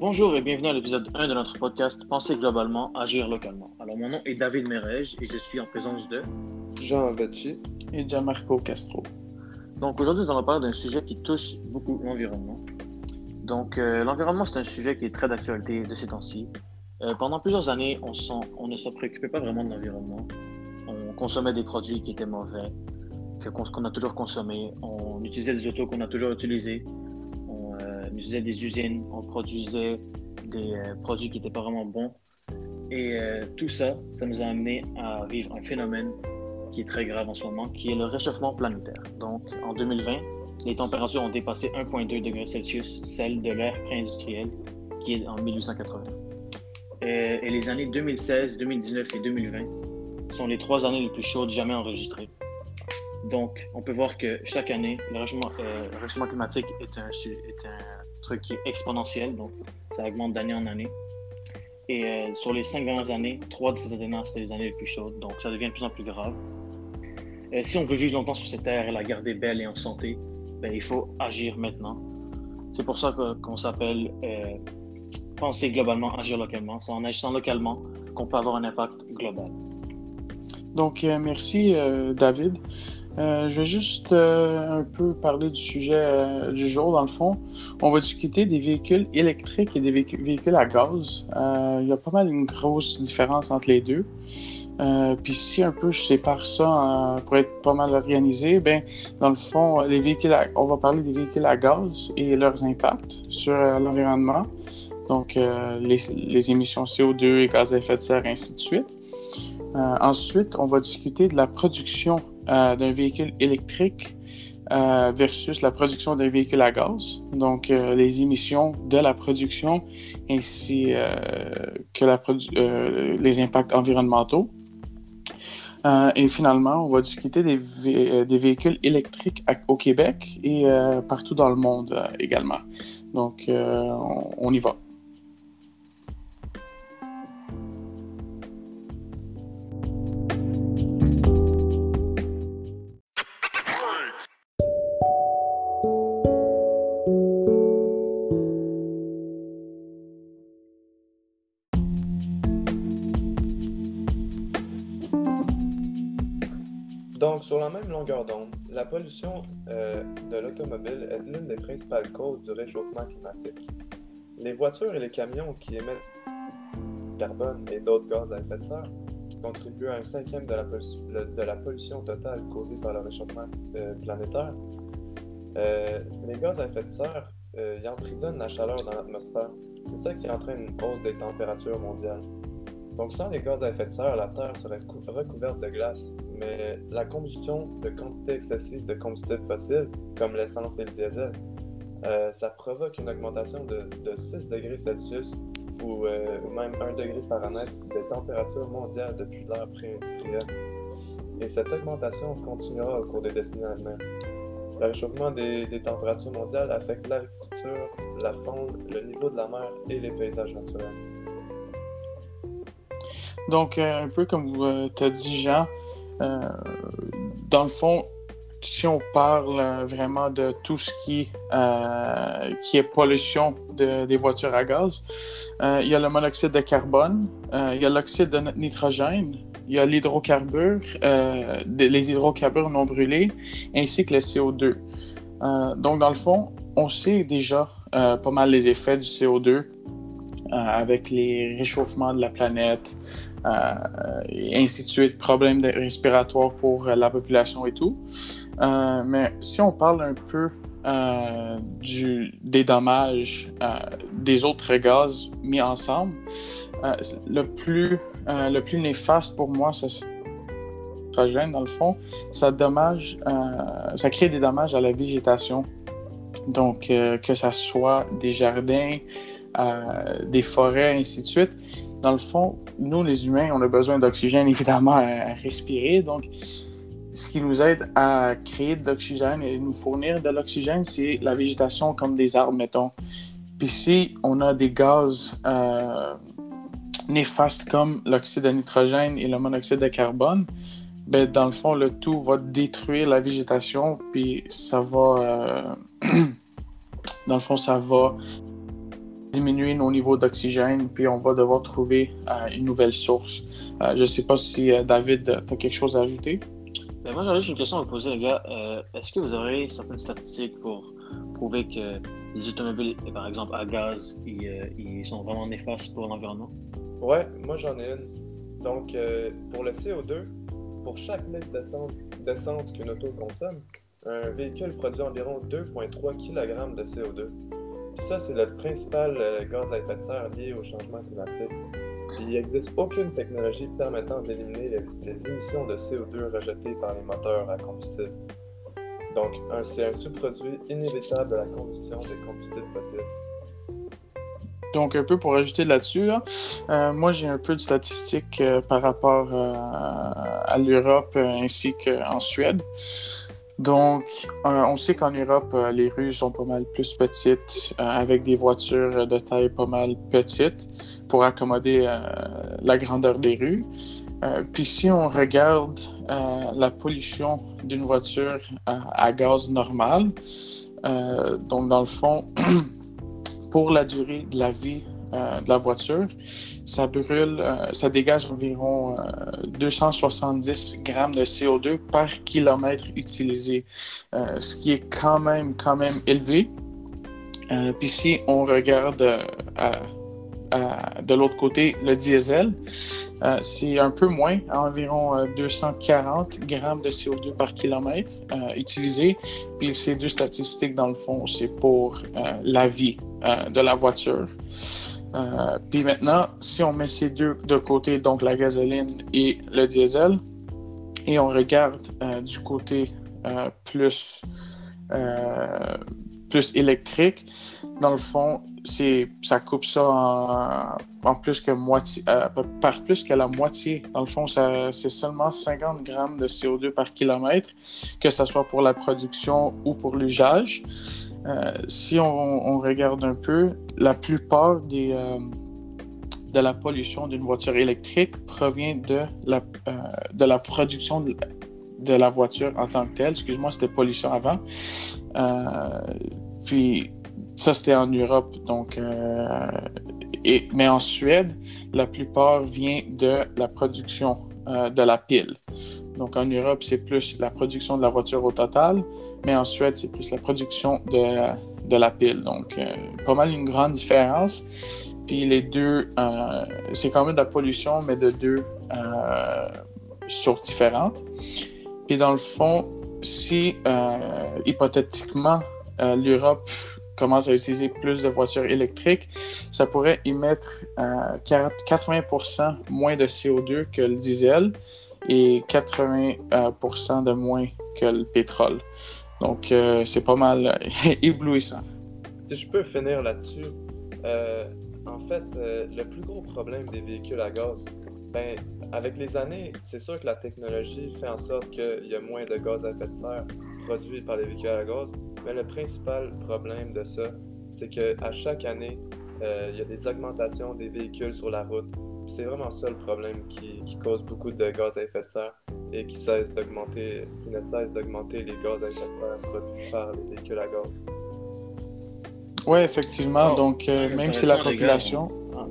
Bonjour et bienvenue à l'épisode 1 de notre podcast Penser globalement, agir localement. Alors, mon nom est David Merège et je suis en présence de Jean Vecchi et Gianmarco Castro. Donc, aujourd'hui, nous allons parler d'un sujet qui touche beaucoup l'environnement. Donc, euh, l'environnement, c'est un sujet qui est très d'actualité de ces temps-ci. Euh, pendant plusieurs années, on, on, ne se préoccupait pas vraiment de l'environnement. On consommait des produits qui étaient mauvais, qu'on a toujours consommés. On utilisait des autos qu'on a toujours utilisés on utilisait des usines, on produisait des euh, produits qui n'étaient pas vraiment bons. Et euh, tout ça, ça nous a amené à vivre un phénomène qui est très grave en ce moment, qui est le réchauffement planétaire. Donc, en 2020, les températures ont dépassé 1,2 degrés Celsius, celle de l'ère pré-industrielle, qui est en 1880. Euh, et les années 2016, 2019 et 2020 sont les trois années les plus chaudes jamais enregistrées. Donc, on peut voir que chaque année, le réchauffement, climatique est un, truc qui est exponentiel, donc ça augmente d'année en année. Et euh, sur les cinq dernières années, trois de ces années, c'est les années les plus chaudes, donc ça devient de plus en plus grave. Euh, si on veut vivre longtemps sur cette terre et la garder belle et en santé, ben, il faut agir maintenant. C'est pour ça qu'on s'appelle euh, penser globalement, agir localement. C'est en agissant localement qu'on peut avoir un impact global. Donc, merci David. Euh, je vais juste euh, un peu parler du sujet euh, du jour, dans le fond. On va discuter des véhicules électriques et des véhicules à gaz. il y a pas mal une grosse différence entre les deux. Puis si un peu je sépare ça pour être pas mal organisé, ben dans le fond, les véhicules on va parler des véhicules à gaz et leurs impacts sur l'environnement. Donc les, les, émissions CO2 et gaz à effet de serre, ainsi de suite. ensuite, on va discuter de la production euh, d'un véhicule électrique euh, versus la production d'un véhicule à gaz. Donc, euh, les émissions de la production ainsi que les impacts environnementaux. et finalement, on va discuter des véhicules électriques au Québec et partout dans le monde également. Donc, on y va. La pollution euh, de l'automobile est l'une des principales causes du réchauffement climatique. Les voitures et les camions qui émettent carbone et d'autres gaz à effet de serre contribuent à un cinquième de la, de la pollution totale causée par le réchauffement euh, planétaire. Euh, les gaz à effet de serre y emprisonnent la chaleur dans l'atmosphère. C'est ça qui entraîne une hausse des températures mondiales. Donc, sans les gaz à effet de serre, la Terre serait recouverte de glace, mais la combustion de quantité excessive de combustibles fossiles, comme l'essence et le diesel, euh, ça provoque une augmentation de, 6 degrés Celsius ou, euh, même 1 degré Fahrenheit des températures mondiales depuis l'ère pré-industrielle. Et cette augmentation continuera au cours des décennies à venir. Le réchauffement des, températures mondiales affecte l'agriculture, la faune, le niveau de la mer et les paysages naturels. Donc, euh, un peu comme tu as dit, Jean, euh, dans le fond, si on parle vraiment de tout ce qui, euh, qui est pollution des voitures à gaz, il y a le monoxyde de carbone, il y a l'oxyde de nitrogène, il y a l'hydrocarbure, les hydrocarbures non brûlés, ainsi que le CO2. donc, dans le fond, on sait déjà pas mal les effets du CO2 avec les réchauffements de la planète, euh, et ainsi de problèmes respiratoires pour euh, la population et tout. Euh, mais si on parle un peu des dommages des autres gaz mis ensemble, le, plus, le plus néfaste pour moi, c'est dans le fond, ça, dommage, ça crée des dommages à la végétation. Donc, que ce soit des jardins, des forêts, ainsi de suite dans le fond, nous, les humains, on a besoin d'oxygène, évidemment, à, respirer. Donc, ce qui nous aide à créer de l'oxygène et nous fournir de l'oxygène, c'est la végétation comme des arbres, mettons. Puis si on a des gaz euh, néfastes comme l'oxyde de nitrogène et le monoxyde de carbone, ben, dans le fond, le tout va détruire la végétation, puis ça va... Euh, dans le fond, ça va diminuer nos niveaux d'oxygène, puis on va devoir trouver une nouvelle source. je ne sais pas si David, tu as quelque chose à ajouter. Ben moi, j'aurais juste une question à vous poser, les gars. Est-ce que vous aurez certaines statistiques pour prouver que les automobiles, par exemple à gaz, ils, sont vraiment néfastes pour l'environnement? Ouais, moi j'en ai une. Donc, pour le CO2, pour chaque litre d'essence qu'une auto consomme, un véhicule produit environ 2,3 kg de CO2. Puis ça, c'est le principal euh, gaz à effet de serre lié au changement climatique. Puis il n'existe aucune technologie permettant d'éliminer les, émissions de CO2 rejetées par les moteurs à combustible. Donc, c'est un sous-produit inévitable de la combustion des combustibles fossiles. Donc, un peu pour ajouter là-dessus, euh, moi j'ai un peu de statistiques euh, par rapport à l'Europe ainsi qu'en Suède. Donc, on sait qu'en Europe, les rues sont pas mal plus petites, avec des voitures de taille pas mal petite pour accommoder la grandeur des rues. puis si on regarde la pollution d'une voiture à gaz normal, donc dans le fond, pour la durée de la vie euh, de la voiture, ça brûle, euh, ça dégage environ 270 euh, grammes de CO2 par kilomètre utilisé, ce qui est quand même, quand même élevé. Puis si on regarde de l'autre côté le diesel, c'est un peu moins, environ 240 grammes de CO2 par kilomètre utilisé. Puis ces deux statistiques, dans le fond, c'est pour la vie de la voiture. Euh, puis maintenant, si on met ces deux de côté, donc la gasoline et le diesel, et on regarde euh, du côté plus, plus électrique, dans le fond, ça coupe ça en, plus que moitié, par plus que la moitié. Dans le fond, c'est seulement 50 grammes de CO2 par kilomètre, que ce soit pour la production ou pour l'usage. Euh, si on, regarde un peu, la plupart euh, de la pollution d'une voiture électrique provient de la, euh, production de, la voiture en tant que telle. Excuse-moi, c'était pollution avant. puis ça, c'était en Europe. Donc, mais en Suède, la plupart vient de la production de la pile. Donc en Europe, c'est plus la production de la voiture au total mais en Suède, c'est plus la production de, de la pile. Donc, euh, pas mal une grande différence. Puis les deux, euh, c'est quand même de la pollution, mais de deux euh, sources différentes. Puis dans le fond, si hypothétiquement l'Europe commence à utiliser plus de voitures électriques, ça pourrait émettre 80% moins de CO2 que le diesel et 80% de moins que le pétrole. Donc, euh, c'est pas mal euh, éblouissant. Si je peux finir là-dessus, euh, en fait, le plus gros problème des véhicules à gaz, ben, avec les années, c'est sûr que la technologie fait en sorte qu'il y a moins de gaz à effet de serre produits par les véhicules à gaz, mais le principal problème de ça, c'est qu'à chaque année, il y a des augmentations des véhicules sur la route. C'est vraiment ça le problème qui, qui, cause beaucoup de gaz à effet de serre et qui, cesse d'augmenter, qui ne cesse d'augmenter les gaz à effet de serre produits par les véhicules à gaz. Oui, effectivement. Donc, euh, même si la population. Ah,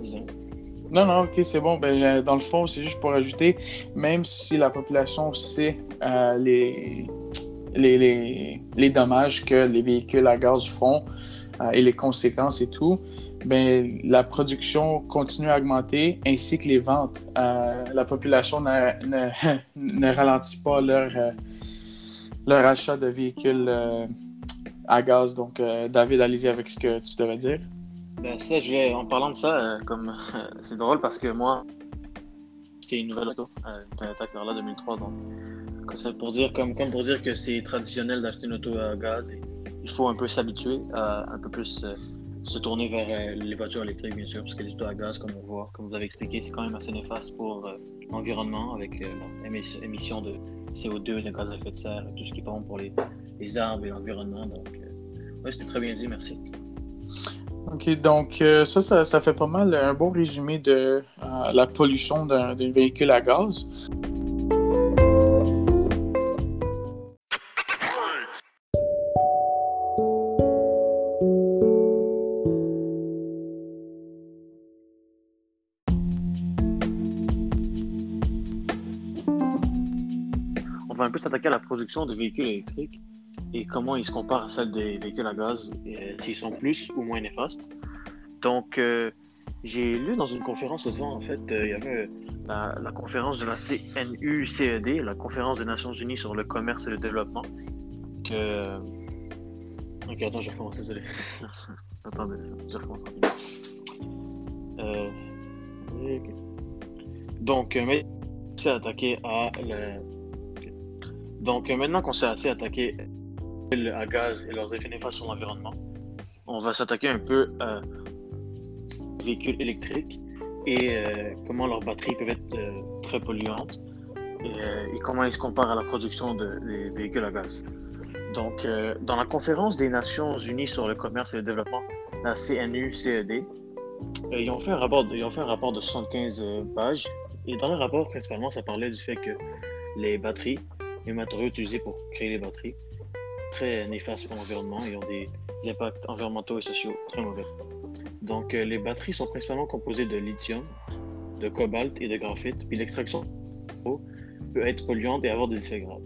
non, non, ok, c'est bon. Ben, euh, dans le fond, c'est juste pour ajouter, même si la population sait euh, les, les, les, les, dommages que les véhicules à gaz font et les conséquences et tout, ben, la production continue à augmenter ainsi que les ventes. Euh, la population ne, ne, ralentit pas leur, euh, leur achat de véhicules euh, à gaz. Donc, David, allez-y avec ce que tu devais dire. Ben, ça, je vais, en parlant de ça, comme c'est drôle parce que moi, j'ai une nouvelle auto, Toyota Corolla 2003. Donc, pour dire, comme, comme pour dire que c'est traditionnel d'acheter une auto à gaz, il faut un peu s'habituer un peu plus se tourner vers euh, les voitures électriques, bien sûr, parce que les autos à gaz, comme on voit, comme vous avez expliqué, c'est quand même assez néfaste pour euh, l'environnement avec l'émission euh, de CO2, de gaz à effet de serre, tout ce qui bon pour les, les arbres et l'environnement. Donc, oui, c'était très bien dit, merci. OK, donc ça, ça, ça, fait pas mal un bon résumé de la pollution d'un véhicule à gaz. Production de véhicules électriques et comment ils se comparent à celle des véhicules à gaz, et s'ils sont plus ou moins néfastes. Donc, j'ai lu dans une conférence l'autre en fait, il y avait la, la, conférence de la CNU-CED, la conférence des Nations Unies sur le commerce et le développement, que... Ok, attends, je recommence, désolé. Attendez, je recommence. Euh... Donc, mais c'est attaqué à le... Donc, maintenant qu'on s'est assez attaqué à gaz et leurs effets néfastes sur l'environnement, on va s'attaquer un peu à véhicules électriques et euh, comment leurs batteries peuvent être euh, très polluantes et, euh, et, comment ils se comparent à la production de, des véhicules à gaz. Donc, dans la conférence des Nations Unies sur le commerce et le développement, la CNU-CED, ils ont fait un rapport, ils ont fait un rapport de 75 pages et dans le rapport, principalement, ça parlait du fait que les batteries, les matériaux utilisés pour créer les batteries, très néfastes pour l'environnement et ont des, impacts environnementaux et sociaux très mauvais. Donc, euh, les batteries sont principalement composées de lithium, de cobalt et de graphite, puis l'extraction peut être polluante et avoir des effets graves.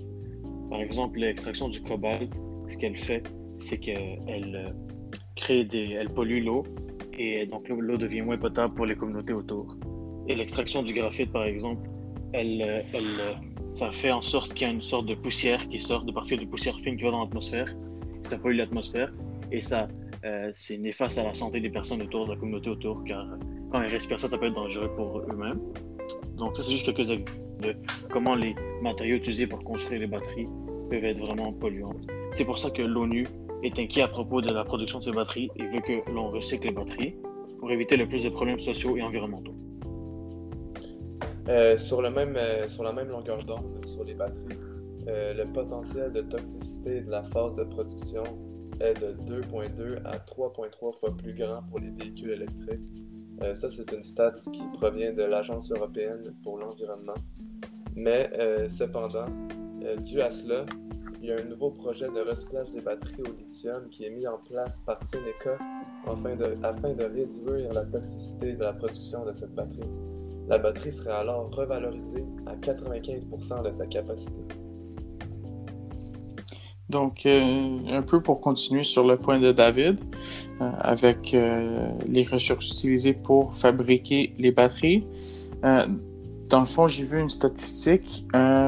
Par exemple, l'extraction du cobalt, ce qu'elle fait, c'est qu'elle euh, crée des, elle pollue l'eau et donc l'eau devient moins potable pour les communautés autour. Et l'extraction du graphite, par exemple, elle, euh, elle, ça fait en sorte qu'il y a une sorte de poussière qui sort de partir de poussière fine qui va dans l'atmosphère, ça pollue l'atmosphère et ça euh, c'est néfaste à la santé des personnes autour, de la communauté autour, car quand ils respirent ça, ça peut être dangereux pour eux-mêmes. Donc ça, c'est juste quelques exemples de comment les matériaux utilisés pour construire les batteries peuvent être vraiment polluants. C'est pour ça que l'ONU est inquiet à propos de la production de ces batteries et veut que l'on recycle les batteries pour éviter le plus de problèmes sociaux et environnementaux. Euh, sur, le même, euh, sur la même longueur d'onde, sur les batteries, le potentiel de toxicité de la phase de production est de 2,2 à 3,3 fois plus grand pour les véhicules électriques. Euh, ça, c'est une stat qui provient de l'Agence européenne pour l'environnement. Mais euh, cependant, euh, dû à cela, il y a un nouveau projet de recyclage des batteries au lithium qui est mis en place par Seneca afin de réduire la toxicité de la production de cette batterie. La batterie serait alors revalorisée à 95% de sa capacité. Donc, euh, un peu pour continuer sur le point de David, euh, avec euh, les ressources utilisées pour fabriquer les batteries. dans le fond, j'ai vu une statistique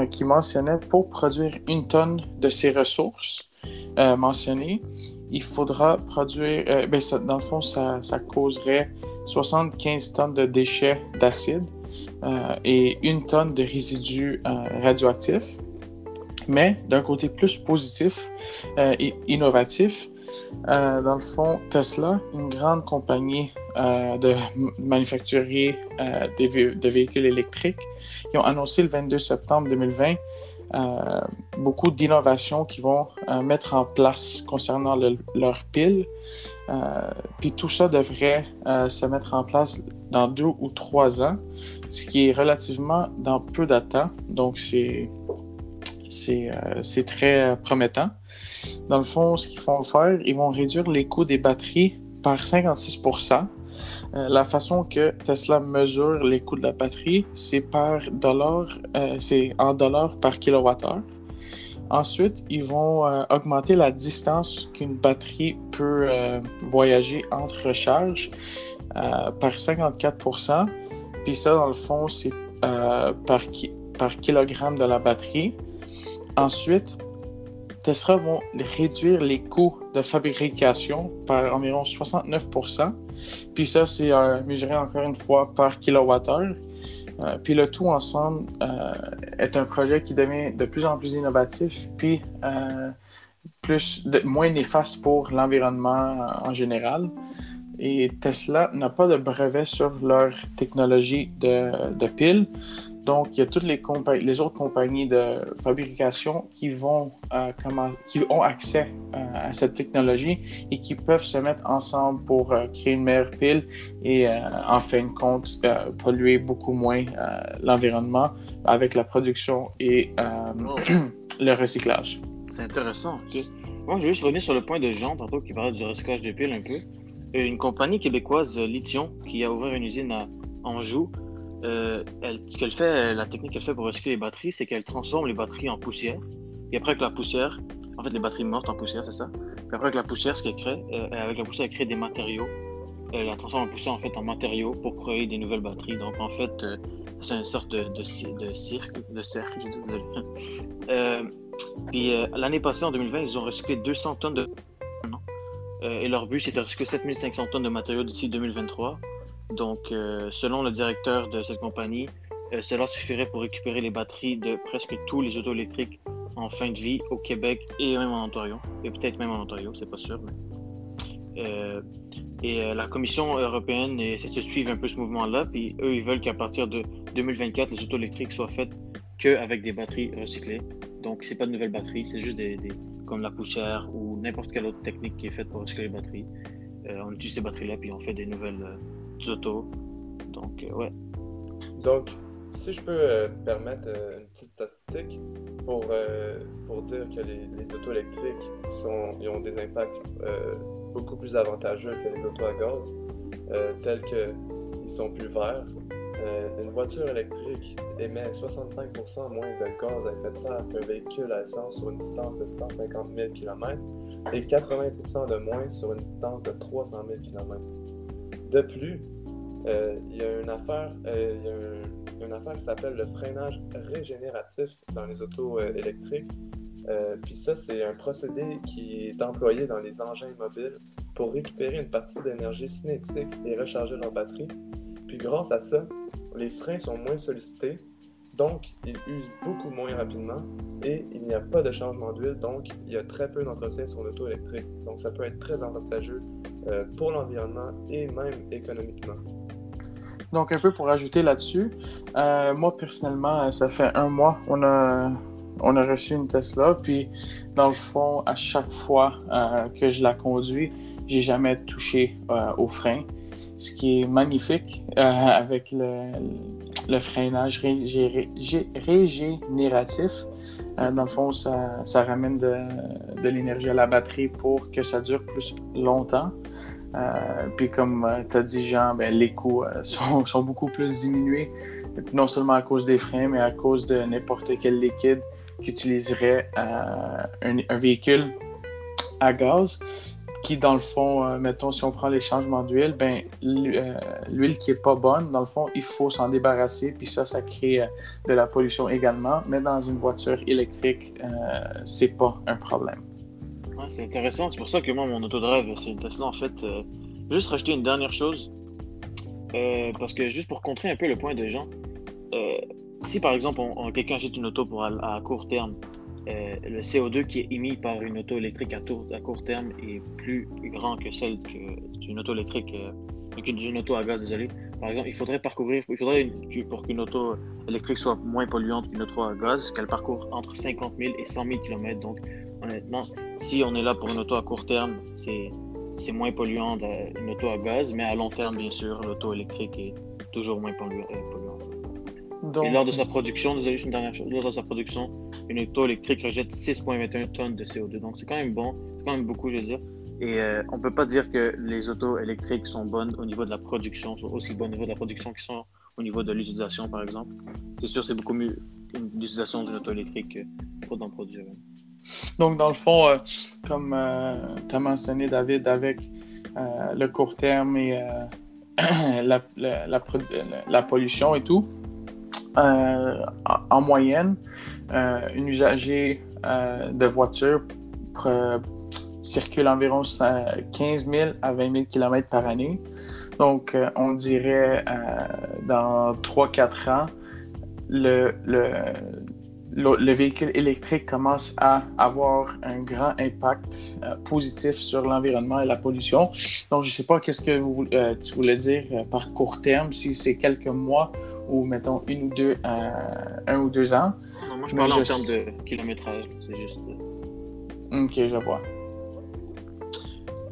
qui mentionnait pour produire une tonne de ces ressources mentionnées, il faudra produire, ben dans le fond, ça, causerait 75 tonnes de déchets d'acide et une tonne de résidus radioactifs. Mais d'un côté plus positif euh, et innovatif, euh, dans le fond, Tesla, une grande compagnie euh, de manufacturier de véhicules électriques, ils ont annoncé le 22 septembre 2020 beaucoup d'innovations qu'ils vont mettre en place concernant leurs piles. puis tout ça devrait se mettre en place dans deux ou trois ans, ce qui est relativement dans peu temps. Donc c'est euh, c'est très promettant. Dans le fond, ce qu'ils vont faire, ils vont réduire les coûts des batteries par 56% euh, la façon que Tesla mesure les coûts de la batterie, c'est par dollar, euh, c'est en dollars par kilowattheure. Ensuite, ils vont augmenter la distance qu'une batterie peut voyager entre recharges par 54 Puis ça, dans le fond, c'est par, kilogramme de la batterie. Ensuite, Tesla vont réduire les coûts de fabrication par environ 69% Puis ça, c'est euh, mesuré encore une fois par kilowattheure. Euh, puis le tout ensemble euh, est un projet qui devient de plus en plus innovatif, puis plus moins néfaste pour l'environnement en général. Et Tesla n'a pas de brevet sur leur technologie de, de piles. Donc, il y a toutes les, les autres compagnies de fabrication qui, vont, euh, comment, qui ont accès euh, à cette technologie et qui peuvent se mettre ensemble pour euh, créer une meilleure pile et, en fin de compte, polluer beaucoup moins l'environnement avec la production et oh. le recyclage. C'est intéressant. Moi, je vais juste revenir sur le point de Jean, tantôt, qui parlait du recyclage de piles un peu. Une compagnie québécoise, Lithium, qui a ouvert une usine à Anjou, euh, ce qu'elle fait, la technique qu'elle fait pour recycler les batteries, c'est qu'elle transforme les batteries en poussière. Et après, avec la poussière, en fait, les batteries mortes en poussière, c'est ça. Puis après, avec la poussière, ce qu'elle crée, euh, avec la poussière, elle crée des matériaux. Elle la transforme en poussière en fait en matériaux pour créer des nouvelles batteries. Donc en fait, euh, c'est une sorte de, cirque, cercle. Euh, puis l'année passée, en 2020, ils ont recyclé 200 tonnes de. et leur but, c'est de recycler 7500 tonnes de matériaux d'ici 2023. Donc, selon le directeur de cette compagnie, cela suffirait pour récupérer les batteries de presque tous les autos électriques en fin de vie au Québec et même en Ontario. Et peut-être même en Ontario, c'est pas sûr. Euh, et euh, la Commission européenne essaie de suivre un peu ce mouvement-là. Puis eux, ils veulent qu'à partir de 2024, les autos électriques soient faites qu'avec des batteries recyclées. Donc, c'est pas de nouvelles batteries, c'est juste des, comme la poussière ou n'importe quelle autre technique qui est faite pour recycler les batteries. Euh, on utilise ces batteries-là, puis on fait des nouvelles autos. Donc, ouais. Donc, si je peux euh, permettre euh, une petite statistique pour, euh, pour dire que les, les autos électriques ont des impacts beaucoup plus avantageux que les autos à gaz, tels qu'ils sont plus verts. une voiture électrique émet 65% moins de gaz à effet de serre qu'un véhicule à essence sur une distance de 150 000 km et 80% de moins sur une distance de 300 000 km. De plus, il y a une affaire, il y a un, une affaire qui s'appelle le freinage régénératif dans les autos euh, électriques. Euh, puis ça, c'est un procédé qui est employé dans les engins mobiles pour récupérer une partie d'énergie cinétique et recharger leur batterie. Puis grâce à ça, les freins sont moins sollicités, donc ils usent beaucoup moins rapidement et il n'y a pas de changement d'huile, donc il y a très peu d'entretien sur l'auto électrique. Donc ça peut être très avantageux euh, pour l'environnement et même économiquement. Donc, un peu pour ajouter là-dessus, euh, moi personnellement, ça fait un mois on a, on a reçu une Tesla. Puis, dans le fond, à chaque fois euh, que je la conduis, j'ai jamais touché euh, au frein, ce qui est magnifique avec le freinage régénératif. dans le fond, ça, ramène de, l'énergie à la batterie pour que ça dure plus longtemps. Euh, puis comme euh, tu as dit, Jean, ben, les coûts euh, sont, beaucoup plus diminués, non seulement à cause des freins, mais à cause de n'importe quel liquide qu'utiliserait un, véhicule à gaz, qui dans le fond, mettons, si on prend les changements d'huile, ben, l'huile qui est pas bonne, dans le fond, il faut s'en débarrasser, puis ça, ça crée de la pollution également, mais dans une voiture électrique, c'est pas un problème c'est intéressant. C'est pour ça que moi, mon autodrive, c'est Tesla. En fait, euh, juste rajouter une dernière chose. Euh, parce que juste pour contrer un peu le point de gens, euh, si par exemple quelqu'un achète une auto pour à, court terme, le CO2 qui est émis par une auto électrique à, court terme est plus grand que celle d'une auto électrique, qu'une auto à gaz, désolé. Par exemple, il faudrait parcourir, il faudrait pour qu'une auto électrique soit moins polluante qu'une auto à gaz, qu'elle parcourt entre 50 000 et 100 000 km. Donc, honnêtement, si on est là pour une auto à court terme, c'est, c'est moins polluant qu'une auto à gaz, mais à long terme, bien sûr, l'auto électrique est toujours moins polluante. Et lors de sa production, désolé, une dernière chose, lors de sa production, une auto électrique rejette 6,21 tonnes de CO2. Donc c'est quand même bon, c'est quand même beaucoup, je veux dire. Et euh, on ne peut pas dire que les autos électriques sont bonnes au niveau de la production, sont aussi bonnes au niveau de la production qu'ils sont au niveau de l'utilisation, par exemple. C'est sûr, c'est beaucoup mieux l'utilisation d'une auto électrique pour d'en produire. Donc, dans le fond, euh, comme euh, tu as mentionné, David, avec euh, le court terme et la, la, pollution et tout, en, moyenne, une usager de voiture circule environ 15 000 à 20 000 km par année. Donc, on dirait dans 3-4 ans, le, le, le, véhicule électrique commence à avoir un grand impact euh, positif sur l'environnement et la pollution. Donc, je ne sais pas qu'est-ce que vous, euh, tu voulais dire euh, par court terme, si c'est quelques mois ou mettons une ou deux, un ou deux ans. moi, je parle en termes de kilométrage, c'est juste. Ok, je vois.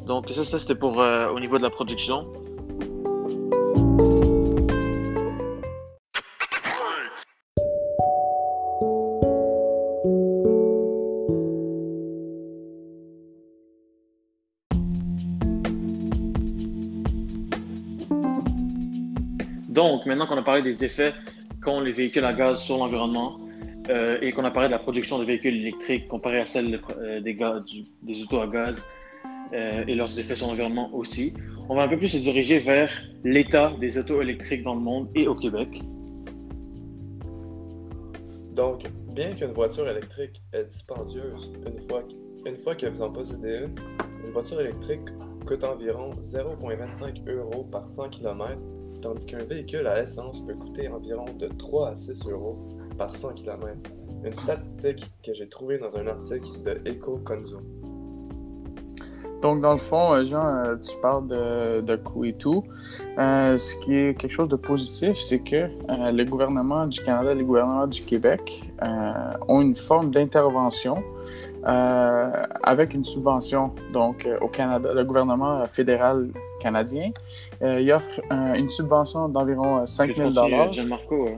Donc, ça, ça c'était pour au niveau de la production. Qu'on a parlé des effets qu'ont les véhicules à gaz sur l'environnement euh, et qu'on a parlé de la production de véhicules électriques comparée à celle euh, des, autos à gaz euh, et leurs effets sur l'environnement aussi, on va un peu plus se diriger vers l'état des autos électriques dans le monde et au Québec. Donc, bien qu'une voiture électrique est dispendieuse une fois, une fois que vous en possédez une, une voiture électrique coûte environ 0,25 euros par 100 km, tandis qu'un véhicule à essence peut coûter environ de 3 à 6 euros par 100 km. Une statistique que j'ai trouvée dans un article de EcoConzo. Donc, dans le fond, euh, Jean, euh, tu parles de, de coût et tout. Euh, ce qui est quelque chose de positif, c'est que le gouvernement du Canada et le gouvernement du Québec ont une forme d'intervention avec une subvention. Donc, au Canada, le gouvernement fédéral canadien, il offre une subvention d'environ 5 000 Jean-Marco,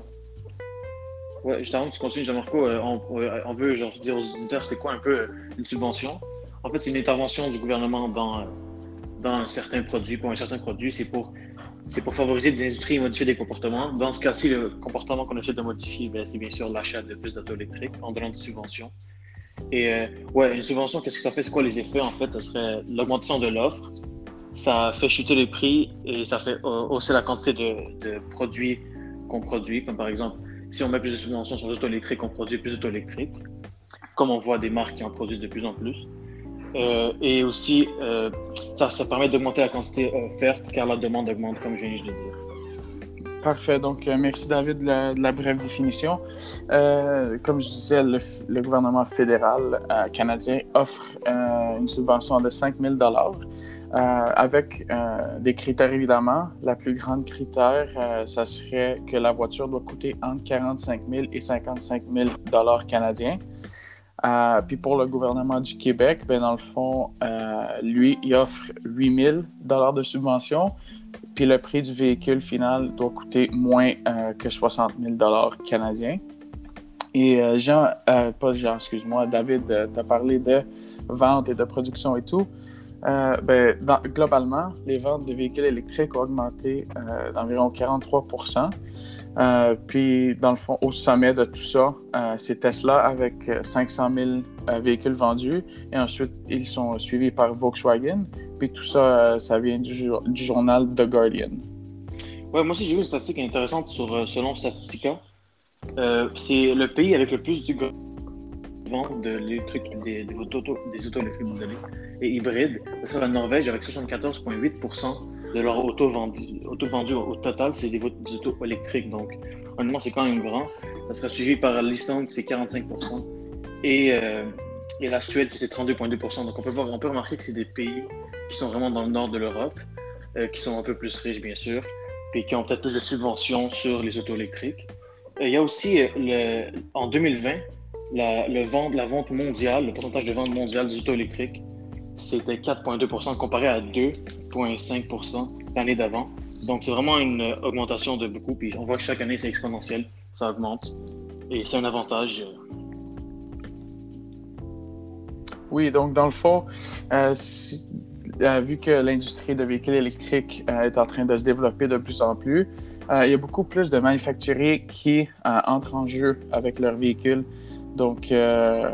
ouais, justement, tu continues, Jean-Marco, on, on, veut genre, dire aux auditeurs c'est quoi un peu une subvention? En fait, c'est une intervention du gouvernement dans, dans un certain produit. Pour un certain produit, c'est pour, c'est pour favoriser des industries et modifier des comportements. Dans ce cas-ci, le comportement qu'on essaie de modifier, ben, c'est bien sûr l'achat de plus d'auto électriques en donnant des subventions. Et euh, ouais, une subvention, qu'est-ce que ça fait? C'est quoi les effets? En fait, ça serait l'augmentation de l'offre. Ça fait chuter les prix et ça fait hausser la quantité de, de produits qu'on produit. Comme par exemple, si on met plus de subventions sur les auto électriques, on produit plus d'auto électriques. Comme on voit des marques qui en produisent de plus en plus. Euh, et aussi, euh, ça, ça, permet d'augmenter la quantité offerte car la demande augmente, comme je viens de le dire. Parfait. Donc, euh, merci David de la, brève définition. comme je disais, le, gouvernement fédéral canadien offre une subvention de 5 000 avec des critères évidemment. La plus grande critère, ça serait que la voiture doit coûter entre 45 000 et 55 000 canadiens. Euh, puis pour le gouvernement du Québec, ben dans le fond, euh, lui, il offre 8000 dollars de subvention, puis le prix du véhicule final doit coûter moins euh, que 60 000 dollars canadiens. Et Jean, pas Jean, excuse-moi, David, tu as parlé de vente et de production et tout. ben, globalement, les ventes de véhicules électriques ont augmenté d'environ 43 euh, puis, dans le fond, au sommet de tout ça, euh, c'est Tesla avec 500 000 euh, véhicules vendus. Et ensuite, ils sont suivis par Volkswagen. Puis tout ça, ça vient du, journal The Guardian. Ouais, moi aussi, j'ai vu une statistique intéressante sur, selon Statistica. c'est le pays avec le plus de ventes de des, des, autos, des autos électriques et hybrides. C'est la Norvège avec 74,8 de leur auto vendu, auto vendu au total, c'est des, autos électriques. Donc, honnêtement, c'est quand même grand. Ça sera suivi par l'Islande, c'est 45 et, euh, et la Suède, c'est 32,2% Donc, on peut, voir, on peut remarquer que c'est des pays qui sont vraiment dans le nord de l'Europe, euh, qui sont un peu plus riches, bien sûr, et qui ont peut-être plus de subventions sur les autos électriques. il y a aussi, euh, le, en 2020, la, le vente, la vente mondiale, le pourcentage de vente mondiale des autos électriques c'était 4,2% comparé à 2,5 l'année d'avant. Donc, c'est vraiment une augmentation de beaucoup. Puis, on voit que chaque année, c'est exponentiel. Ça augmente. Et c'est un avantage. Oui, donc, dans le fond, euh, euh, vu que l'industrie de véhicules électriques euh, est en train de se développer de plus en plus, il y a beaucoup plus de manufacturiers qui entrent en jeu avec leurs véhicules. Donc, euh,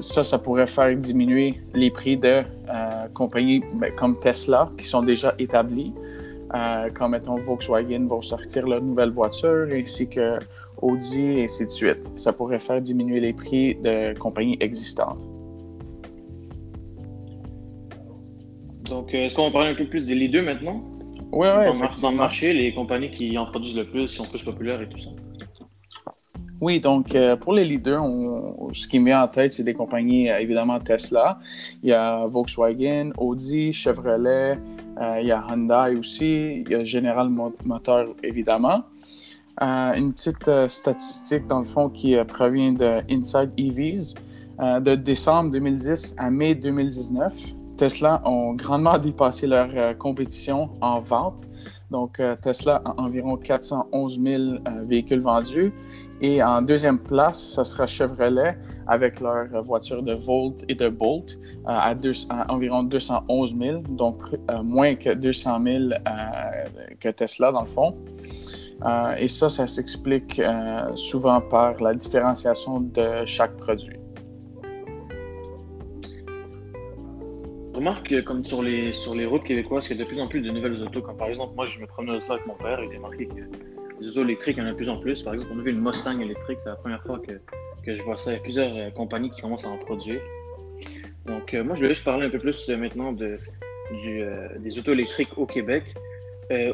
ça, ça pourrait faire diminuer les prix de euh, compagnies ben, comme Tesla qui sont déjà établies. Euh, quand, mettons, Volkswagen vont sortir leur nouvelle voiture, ainsi que Audi, et ainsi de suite. Ça pourrait faire diminuer les prix de compagnies existantes. Donc, est-ce qu'on va parler un peu plus des leaders maintenant? Oui, oui. Dans, le marché, les compagnies qui en produisent le plus, qui sont plus populaires et tout ça. Oui, donc euh, pour les leaders, ce qui me met en tête, c'est des compagnies, euh, évidemment Tesla, il y a Volkswagen, Audi, Chevrolet, euh, il y a Hyundai aussi, il y a General Motors, évidemment. une petite statistique, dans le fond, qui provient de Inside EVs. de décembre 2010 à mai 2019, Tesla ont grandement dépassé leur compétition en vente. Donc, Tesla a environ 411 000 véhicules vendus et en deuxième place, ce sera Chevrolet avec leur voiture de Volt et de Bolt euh, à, environ 211 000, donc euh, moins que 200 000 euh, que Tesla dans le fond. Et ça, ça s'explique souvent par la différenciation de chaque produit. remarque que comme sur les, sur les routes québécoises, qu'il y a de plus en plus de nouvelles autos. Comme par exemple, moi, je me promenais ça avec mon père et j'ai remarqué que les autos électriques, il y en a de plus en plus. Par exemple, on a vu une Mustang électrique, c'est la première fois que, que, je vois ça. Il y a plusieurs euh, compagnies qui commencent à en produire. Donc, euh, moi, je voulais juste parler un peu plus euh, maintenant de, du, des autos électriques au Québec.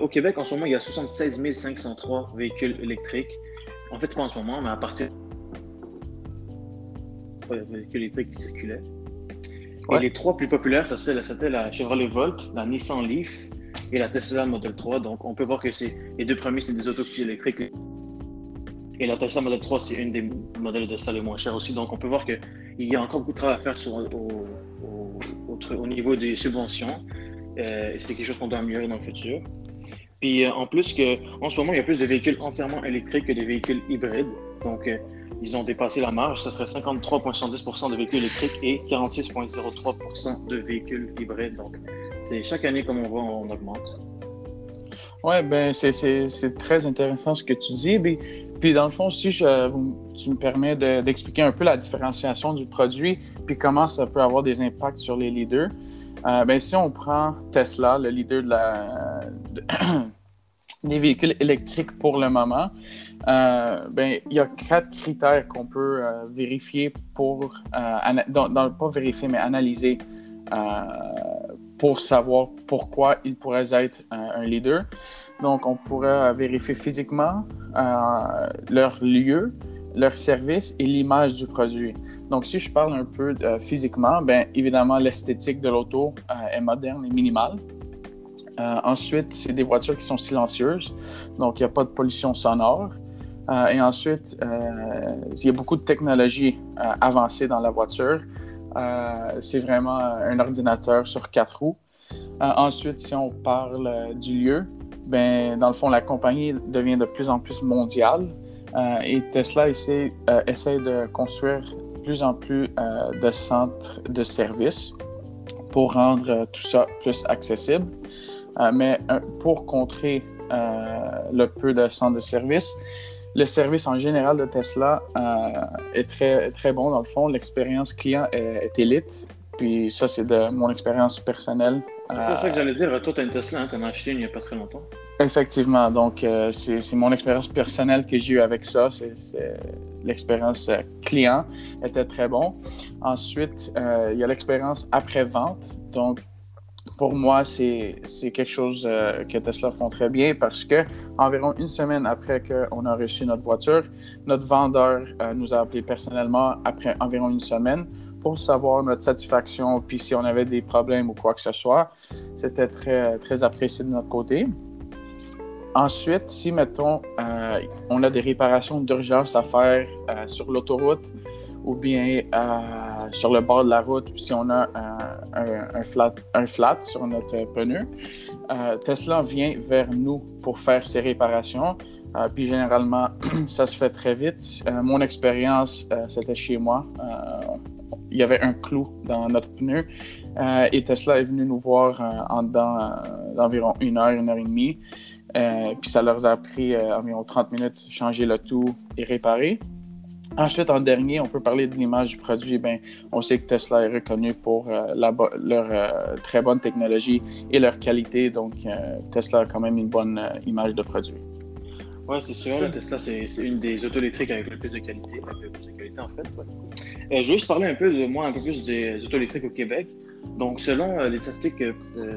au Québec, en ce moment, il y a 76 503 véhicules électriques. En fait, pas en ce moment, mais à partir des véhicules électriques qui circulaient. Et les trois plus populaires, ça c'était la Chevrolet Volt, la Nissan Leaf et la Tesla Model 3. Donc, on peut voir que les deux premiers, c'est des autos électriques. Et la Tesla Model 3, c'est une des modèles de Tesla les moins chers aussi. Donc, on peut voir qu'il y a encore beaucoup de travail à faire sur, au, au, niveau des subventions. Euh, c'est quelque chose qu'on doit améliorer dans le futur. Puis, euh, en plus, que, en ce moment, il y a plus de véhicules entièrement électriques que de véhicules hybrides. Donc, euh, ils ont dépassé la marge. Ce serait 53,70% de véhicules électriques et 46,03% de véhicules hybrides. Donc, c'est chaque année, comme on voit, on augmente. Oui, ben c'est très intéressant ce que tu dis. Puis, dans le fond, si tu me permets d'expliquer un peu la différenciation du produit, puis comment ça peut avoir des impacts sur les leaders. Euh, ben, si on prend Tesla, le leader des véhicules électriques pour le moment, euh, ben, il y a quatre critères qu'on peut euh, vérifier pour, euh, dans, pas vérifier, mais analyser pour savoir pourquoi ils pourraient être un leader. Donc, on pourrait vérifier physiquement leur lieu, leur service et l'image du produit. Donc, si je parle un peu physiquement, ben, évidemment, l'esthétique de l'auto est moderne et minimale. Euh, ensuite, c'est des voitures qui sont silencieuses, donc il n'y a pas de pollution sonore. Euh, et ensuite, euh, il y a beaucoup de technologies avancées dans la voiture. c'est vraiment un ordinateur sur quatre roues. ensuite, si on parle du lieu, ben, dans le fond, la compagnie devient de plus en plus mondiale et Tesla essaie, essaie, de construire de plus en plus de centres de services pour rendre tout ça plus accessible. Euh, mais euh, pour contrer euh, le peu de centres de service, le service en général de Tesla est très, très bon dans le fond. L'expérience client est, élite. Puis ça, c'est de mon expérience personnelle. C'est ça que j'allais dire. Toi, tu as une Tesla, hein? tu en as acheté il n'y a pas très longtemps. Effectivement. Donc, c'est mon expérience personnelle que j'ai eue avec ça. L'expérience client était très bon. Ensuite, il y a l'expérience après-vente. Donc, pour moi, c'est quelque chose euh, que Tesla font très bien parce que environ une semaine après qu'on a reçu notre voiture, notre vendeur euh, nous a appelé personnellement après environ une semaine pour savoir notre satisfaction, puis si on avait des problèmes ou quoi que ce soit. C'était très, très apprécié de notre côté. Ensuite, si, mettons, euh, on a des réparations d'urgence à faire sur l'autoroute, ou bien sur le bord de la route, si on a un, flat, sur notre pneu, euh, Tesla vient vers nous pour faire ses réparations. Euh, puis généralement, ça se fait très vite. mon expérience, c'était chez moi. il y avait un clou dans notre pneu et Tesla est venu nous voir en dedans d'environ une heure, une heure et demie. puis ça leur a pris environ 30 minutes changer le tout et réparer. Ensuite, en dernier, on peut parler de l'image du produit. Ben, on sait que Tesla est reconnu pour euh, leur euh, très bonne technologie et leur qualité. Donc, euh, Tesla a quand même une bonne image de produit. Oui, c'est sûr. Tesla, c'est une des auto électriques avec le plus de qualité, avec le plus de qualité en fait. je veux juste parler un peu de moi, un peu plus des auto électriques au Québec. Donc, selon les statistiques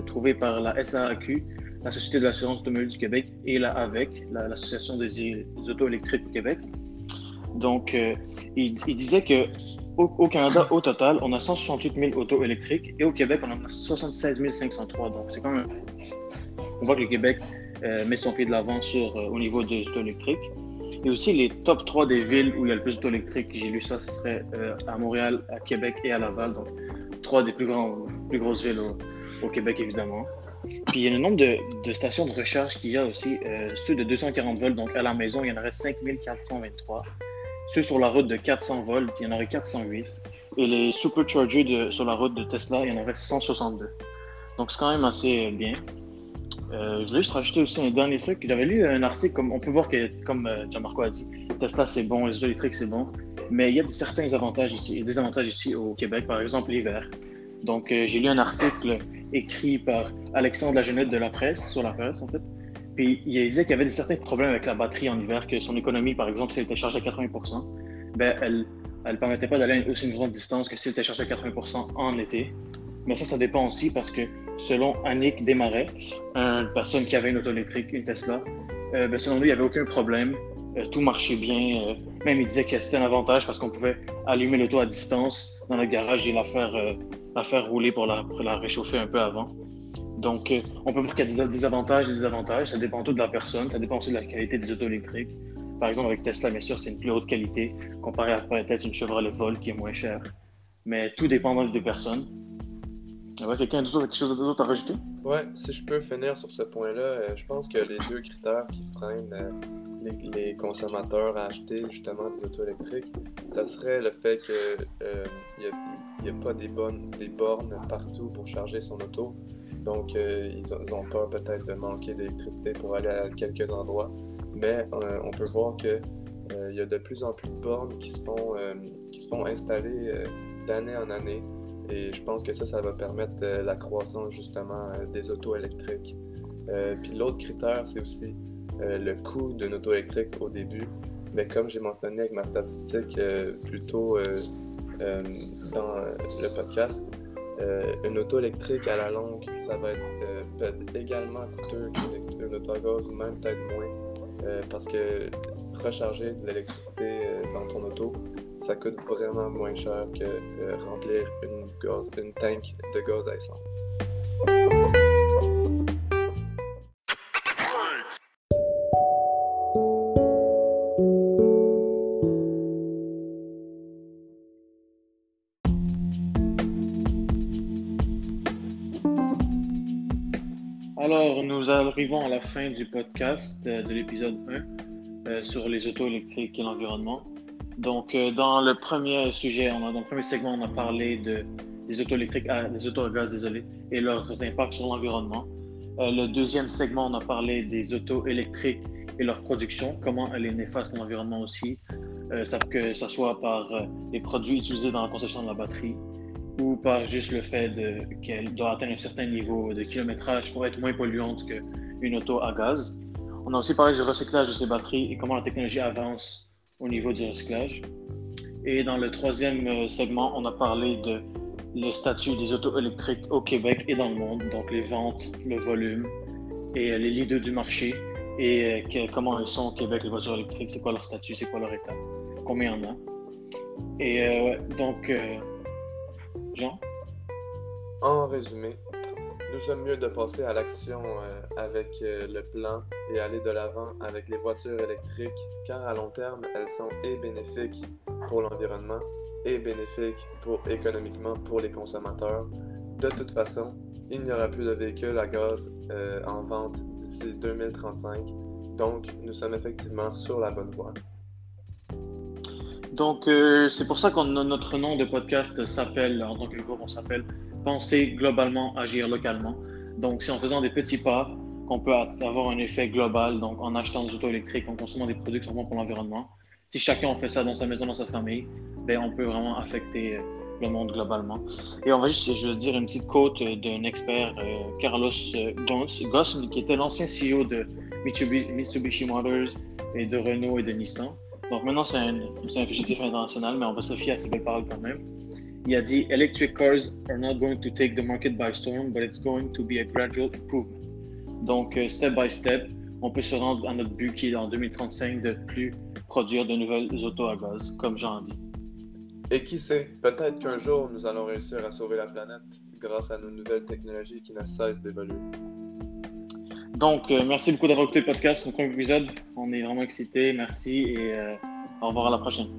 trouvées par la SAAQ, la Société de l'assurance automobile du Québec, et la AVEC, l'Association des, des auto électriques au Québec, donc, euh, il, disait que au, Canada, au total, on a 168 000 autos électriques et au Québec, on en a 76 503. Donc, c'est quand même. On voit que le Québec euh, met son pied de l'avant sur euh, au niveau des autos électriques. Et aussi, les top 3 des villes où il y a le plus d'autos électriques, j'ai lu ça, ce serait à Montréal, à Québec et à Laval. Donc, trois des plus, grands, plus grosses villes au, Québec, évidemment. Puis il y a le nombre de, stations de recharge qu'il y a aussi. ceux de 240 volts, donc à la maison, il y en aurait 5423. Ceux sur la route de 400 volts, il y en aurait 408. Et les superchargers sur la route de Tesla, il y en aurait 162. Donc c'est quand même assez bien. Euh, je voulais juste rajouter aussi un dernier truc. J'avais lu un article, comme on peut voir que, comme euh, Gianmarco a dit, Tesla c'est bon, les électriques c'est bon, mais il y a certains avantages ici, des avantages ici au Québec, par exemple l'hiver. Donc euh, j'ai lu un article écrit par Alexandre Lagenette de la presse, sur la presse en fait. Puis il disait qu'il y avait des certains problèmes avec la batterie en hiver, que son économie, par exemple, si elle était chargée à 80%, ben, elle ne permettait pas d'aller aussi une grande distance que si elle était chargée à 80% en été. Mais ça, ça dépend aussi parce que selon Annick Desmarais, une personne qui avait une auto électrique, une Tesla, euh, ben, selon lui, il n'y avait aucun problème. Euh, tout marchait bien. Euh, même il disait que c'était un avantage parce qu'on pouvait allumer l'auto à distance dans le garage et la faire, la faire rouler pour la, pour la réchauffer un peu avant. Donc, on peut voir qu'il y a des avantages et des désavantages. Ça dépend tout de la personne. Ça dépend aussi de la qualité des autos électriques. Par exemple, avec Tesla, bien sûr, c'est une plus haute qualité comparé à peut-être une Chevrolet Volt qui est moins chère. Mais tout dépend des personnes. Ouais, quelqu'un d'autre quelque chose d'autre à rajouter? Ouais, si je peux finir sur ce point-là, euh, je pense que les deux critères qui freinent euh, les, consommateurs à acheter justement des autos électriques, ça serait le fait qu'il euh, n'y a, pas des, bonnes, des bornes partout pour charger son auto. Donc, ils, ont, peur peut-être de manquer d'électricité pour aller à quelques endroits. Mais on peut voir qu'il il y a de plus en plus de bornes qui se font, qui se font installer d'année en année. Et je pense que ça, ça va permettre euh, la croissance justement euh, des autos électriques. Euh, puis l'autre critère, c'est aussi le coût d'une auto électrique au début. Mais comme j'ai mentionné avec ma statistique plus tôt dans le podcast, une auto électrique à la longue, ça va être peut-être également coûteux qu'une auto à gaz ou même peut-être moins. parce que recharger de l'électricité dans ton auto, ça coûte vraiment moins cher que euh, remplir une, gaz, une tank de gaz à essence. Arrivons à la fin du podcast euh, de l'épisode 1 euh, sur les autos électriques et l'environnement. Donc, euh, dans le premier sujet, on a, dans le premier segment, on a parlé de, des autos électriques, ah, des autos à gaz, désolé, et leurs impacts sur l'environnement. Le deuxième segment, on a parlé des autos électriques et leur production, comment elle est néfaste à l'environnement aussi, que ce soit par les produits utilisés dans la conception de la batterie ou par juste le fait qu'elle doit atteindre un certain niveau de kilométrage pour être moins polluante qu'une auto à gaz. On a aussi parlé du recyclage de ces batteries et comment la technologie avance au niveau du recyclage. Et dans le troisième euh, segment, on a parlé de le statut des autos électriques au Québec et dans le monde, donc les ventes, le volume et euh, les leaders du marché et euh, comment elles sont au Québec, les voitures électriques, c'est quoi leur statut, c'est quoi leur état, combien il y en a. Et donc, Jean? En résumé, nous sommes mieux de passer à l'action euh, avec euh, le plan et aller de l'avant avec les voitures électriques, car à long terme, elles sont et bénéfiques pour l'environnement et bénéfiques économiquement pour les consommateurs. De toute façon, il n'y aura plus de véhicules à gaz euh, en vente d'ici 2035, donc nous sommes effectivement sur la bonne voie. Donc, c'est pour ça que notre nom de podcast s'appelle, en tant que groupe, on s'appelle penser globalement, agir localement. Donc, c'est en faisant des petits pas qu'on peut avoir un effet global, donc en achetant des autos électriques, en consommant des produits qui sont bons pour l'environnement. Si chacun fait ça dans sa maison, dans sa famille, ben, on peut vraiment affecter euh, le monde globalement. Et on va juste, je veux dire, une petite quote d'un expert, euh, Carlos euh, Goss, qui était l'ancien CEO de Mitsubishi Motors et de Renault et de Nissan. Donc maintenant, c'est un, un fugitif international, mais on va se fier à ses belles paroles quand même il a dit Electric cars are not going to take the market by storm, but it's going to be a gradual improvement. Donc, euh, step by step, on peut se rendre à notre but qui est en 2035 de plus produire de nouvelles autos à gaz, comme j'en dis. Et qui sait, peut-être qu'un jour nous allons réussir à sauver la planète grâce à nos nouvelles technologies qui ne cessent d'évoluer. Donc, euh, merci beaucoup d'avoir écouté le podcast, notre premier épisode. On est vraiment excités. Merci et euh, au revoir à la prochaine.